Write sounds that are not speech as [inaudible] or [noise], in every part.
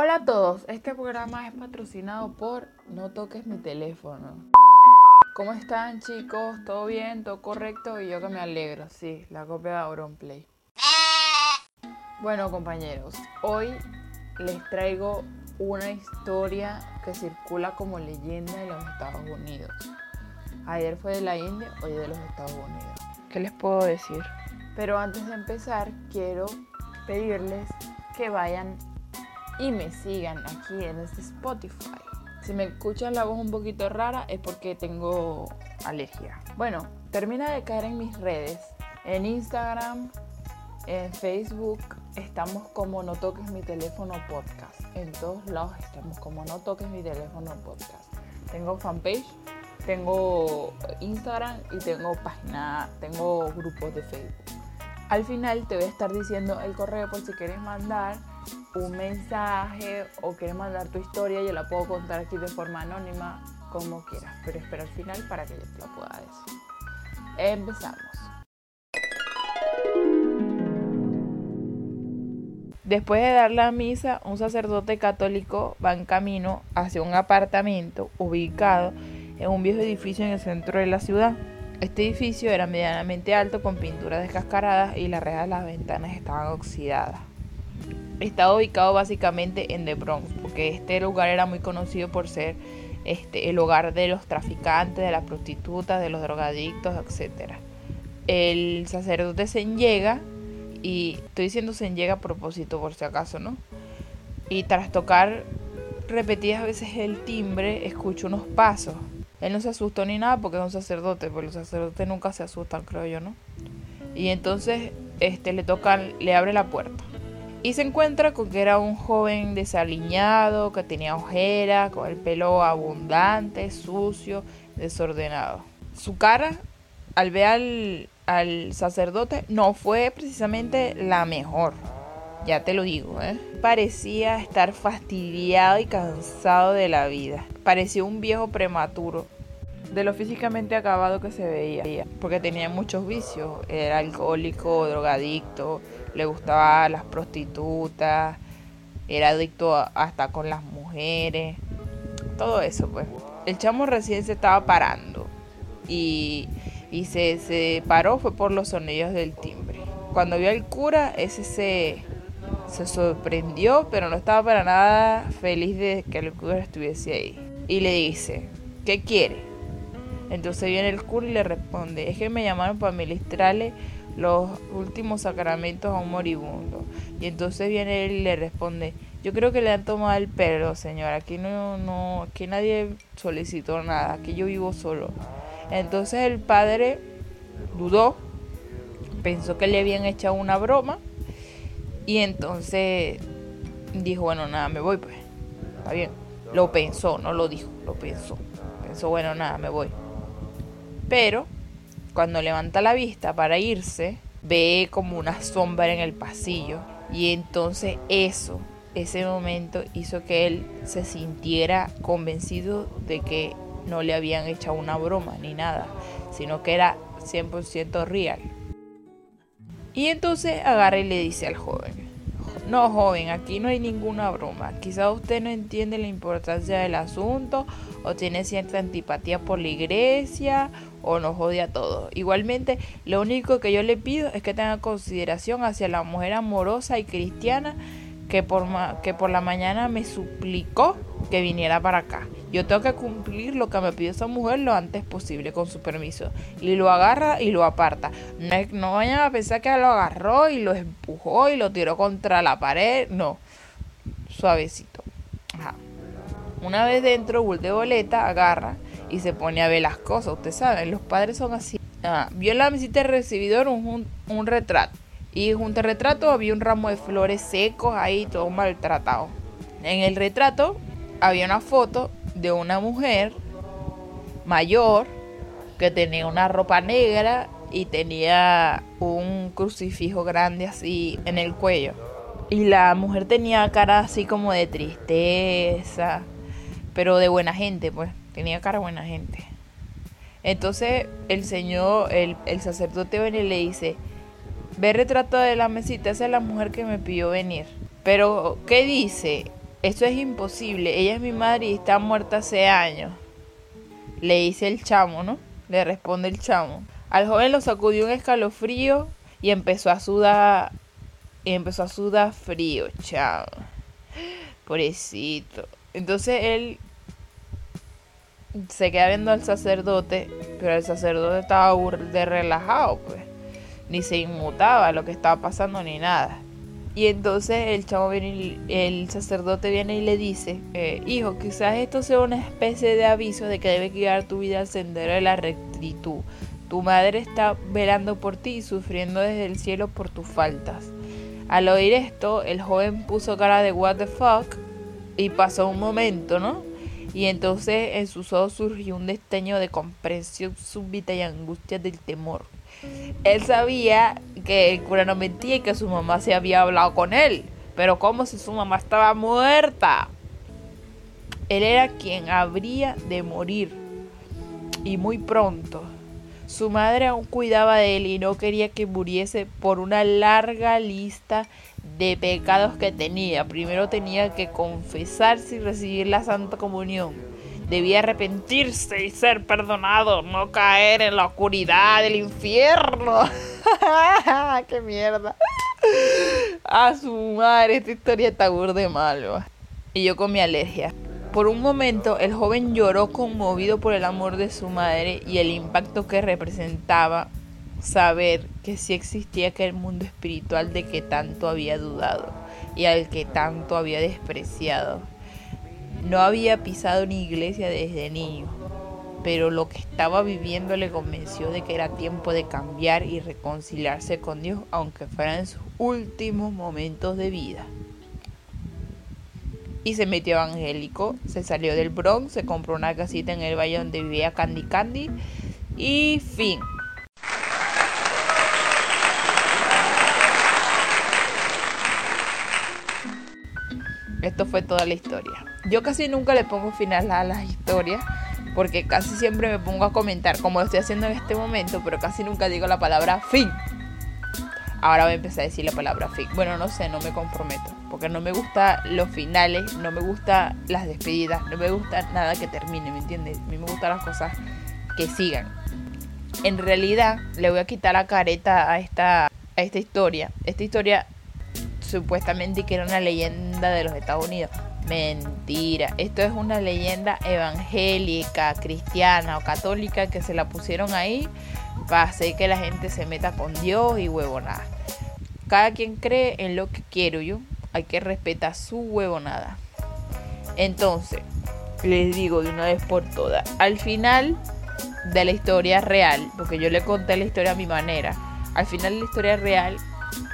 Hola a todos, este programa es patrocinado por No toques mi teléfono. ¿Cómo están chicos? ¿Todo bien? ¿Todo correcto? Y yo que me alegro, sí, la copia de Auronplay. Bueno compañeros, hoy les traigo una historia que circula como leyenda en los Estados Unidos. Ayer fue de la India, hoy de los Estados Unidos. ¿Qué les puedo decir? Pero antes de empezar, quiero pedirles que vayan y me sigan aquí en este Spotify. Si me escuchan la voz un poquito rara es porque tengo alergia. Bueno, termina de caer en mis redes. En Instagram, en Facebook, estamos como No Toques Mi Teléfono Podcast. En todos lados estamos como No Toques Mi Teléfono Podcast. Tengo fanpage, tengo Instagram y tengo página, tengo grupos de Facebook. Al final te voy a estar diciendo el correo por si quieres mandar un mensaje o quieres mandar tu historia, yo la puedo contar aquí de forma anónima, como quieras, pero espera al final para que yo te la pueda decir. Empezamos. Después de dar la misa, un sacerdote católico va en camino hacia un apartamento ubicado en un viejo edificio en el centro de la ciudad. Este edificio era medianamente alto con pinturas descascaradas y las rejas de las ventanas estaban oxidadas. Estaba ubicado básicamente en The Bronx, porque este lugar era muy conocido por ser este, el hogar de los traficantes, de las prostitutas, de los drogadictos, etc. El sacerdote se llega, y estoy diciendo se llega a propósito por si acaso, ¿no? Y tras tocar repetidas veces el timbre, escucho unos pasos. Él no se asustó ni nada porque es un sacerdote, porque los sacerdotes nunca se asustan, creo yo, ¿no? Y entonces este, le tocan, le abre la puerta y se encuentra con que era un joven desaliñado, que tenía ojeras, con el pelo abundante, sucio, desordenado. Su cara, al ver al, sacerdote, no fue precisamente la mejor. Ya te lo digo, ¿eh? Parecía estar fastidiado y cansado de la vida. Parecía un viejo prematuro. De lo físicamente acabado que se veía. Porque tenía muchos vicios. Era alcohólico, drogadicto, le gustaba las prostitutas, era adicto hasta con las mujeres, todo eso pues. El chamo recién se estaba parando y, se, se, paró fue por los sonidos del timbre. Cuando vio al cura, ese se, se sorprendió, pero no estaba para nada feliz de que el cura estuviese ahí. Y le dice, ¿qué quiere? Entonces viene el cura y le responde, es que me llamaron para ministrarle los últimos sacramentos a un moribundo. Y entonces viene él y le responde, yo creo que le han tomado el pelo, señor. Aquí no, no, aquí nadie solicitó nada, aquí yo vivo solo. Entonces el padre dudó, pensó que le habían echado una broma y entonces dijo, bueno, nada, me voy pues. Está bien. Lo pensó, no lo dijo, lo pensó. Pensó, bueno, nada, me voy. Pero cuando levanta la vista para irse, ve como una sombra en el pasillo. Y entonces eso, ese momento hizo que él se sintiera convencido de que no le habían echado una broma ni nada, sino que era 100% real. Y entonces agarra y le dice al joven, no joven, aquí no hay ninguna broma, quizá usted no entiende la importancia del asunto o tiene cierta antipatía por la iglesia o nos odia a todos. Igualmente, lo único que yo le pido es que tenga consideración hacia la mujer amorosa y cristiana que por, que por la mañana me suplicó que viniera para acá. Yo tengo que cumplir lo que me pidió esa mujer lo antes posible, con su permiso. Y lo agarra y lo aparta. No, vayan a pensar que lo agarró y lo empujó y lo tiró contra la pared. No, suavecito. Ajá. Una vez dentro, Bull de Boleta agarra y se pone a ver las cosas. Ustedes saben, los padres son así. Vio en la visita del recibidor un, retrato. Y junto al retrato había un ramo de flores secos ahí, todo maltratado. En el retrato había una foto de una mujer mayor que tenía una ropa negra y tenía un crucifijo grande así en el cuello. Y la mujer tenía cara así como de tristeza, pero de buena gente, pues. Tenía cara buena gente. Entonces el señor, el, sacerdote viene y le dice, ve retrato de la mesita, esa es la mujer que me pidió venir. Pero, ¿qué dice? Eso es imposible. Ella es mi madre y está muerta hace años. Le dice el chamo, ¿no? Le responde el chamo. Al joven lo sacudió un escalofrío y empezó a sudar. Y empezó a sudar frío, chamo. Pobrecito. Entonces él se queda viendo al sacerdote, pero el sacerdote estaba de relajado, pues. Ni se inmutaba lo que estaba pasando ni nada. Y entonces el chavo viene el sacerdote viene y le dice, eh, hijo, quizás esto sea una especie de aviso de que debes guiar tu vida al sendero de la rectitud. Tu madre está velando por ti y sufriendo desde el cielo por tus faltas. Al oír esto, el joven puso cara de what the fuck y pasó un momento, ¿no? Y entonces en sus ojos surgió un destello de comprensión súbita y angustia del temor. Él sabía que el cura no mentía y que su mamá se había hablado con él, pero como si su mamá estaba muerta. Él era quien habría de morir y muy pronto. Su madre aún cuidaba de él y no quería que muriese por una larga lista de pecados que tenía. Primero tenía que confesarse y recibir la Santa Comunión debía arrepentirse y ser perdonado, no caer en la oscuridad del infierno. [laughs] ¡Qué mierda! A su madre, esta historia está de malo. Y yo con mi alergia. Por un momento, el joven lloró conmovido por el amor de su madre y el impacto que representaba saber que sí existía aquel mundo espiritual de que tanto había dudado y al que tanto había despreciado. No había pisado una iglesia desde niño, pero lo que estaba viviendo le convenció de que era tiempo de cambiar y reconciliarse con Dios, aunque fuera en sus últimos momentos de vida. Y se metió evangélico, se salió del Bronx, se compró una casita en el valle donde vivía Candy Candy y fin. Esto fue toda la historia. Yo casi nunca le pongo final a las historias porque casi siempre me pongo a comentar como lo estoy haciendo en este momento, pero casi nunca digo la palabra fin. Ahora voy a empezar a decir la palabra fin. Bueno, no sé, no me comprometo, porque no me gusta los finales, no me gusta las despedidas, no me gusta nada que termine, ¿me entiendes? A mí me gustan las cosas que sigan. En realidad, le voy a quitar la careta a esta, a esta historia. Esta historia supuestamente que era una leyenda de los Estados Unidos. Mentira, esto es una leyenda evangélica, cristiana o católica que se la pusieron ahí para hacer que la gente se meta con Dios y huevonada. Cada quien cree en lo que quiero yo, hay que respetar su huevonada. Entonces, les digo de una vez por todas, al final de la historia real, porque yo le conté la historia a mi manera, al final de la historia real,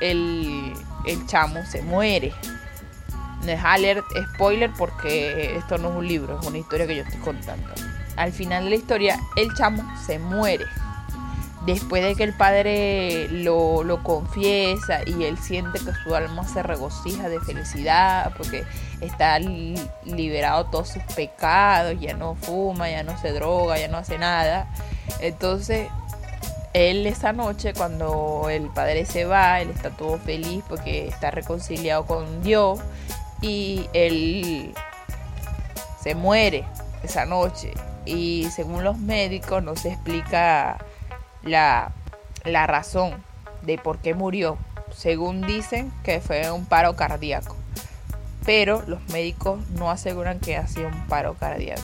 el, el chamo se muere es alert spoiler porque esto no es un libro, es una historia que yo estoy contando. Al final de la historia, el chamo se muere. Después de que el padre lo, lo confiesa y él siente que su alma se regocija de felicidad porque está liberado de todos sus pecados, ya no fuma, ya no se droga, ya no hace nada. Entonces él esa noche cuando el padre se va, él está todo feliz porque está reconciliado con Dios y él se muere esa noche y según los médicos no se explica la, la razón de por qué murió. Según dicen que fue un paro cardíaco, pero los médicos no aseguran que ha sido un paro cardíaco.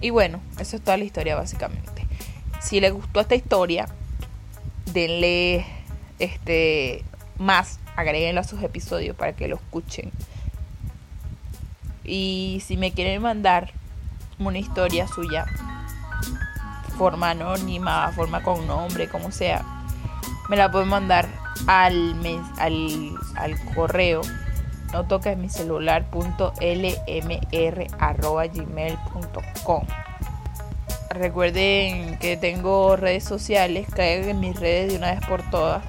Y bueno, eso es toda la historia básicamente. Si les gustó esta historia, denle este más agréguenlo a sus episodios para que lo escuchen. Y si me quieren mandar una historia suya, forma anónima, forma con nombre, como sea, me la pueden mandar al, al, al correo no toques mi celular.lmr.gmail.com Recuerden que tengo redes sociales, caigan en mis redes de una vez por todas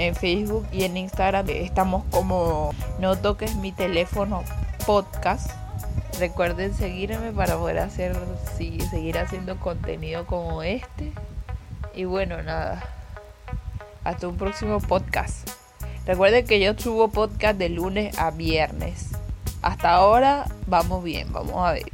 en Facebook y en Instagram estamos como No toques mi teléfono podcast. Recuerden seguirme para poder hacer sí, seguir haciendo contenido como este. Y bueno, nada. Hasta un próximo podcast. Recuerden que yo subo podcast de lunes a viernes. Hasta ahora vamos bien, vamos a ver.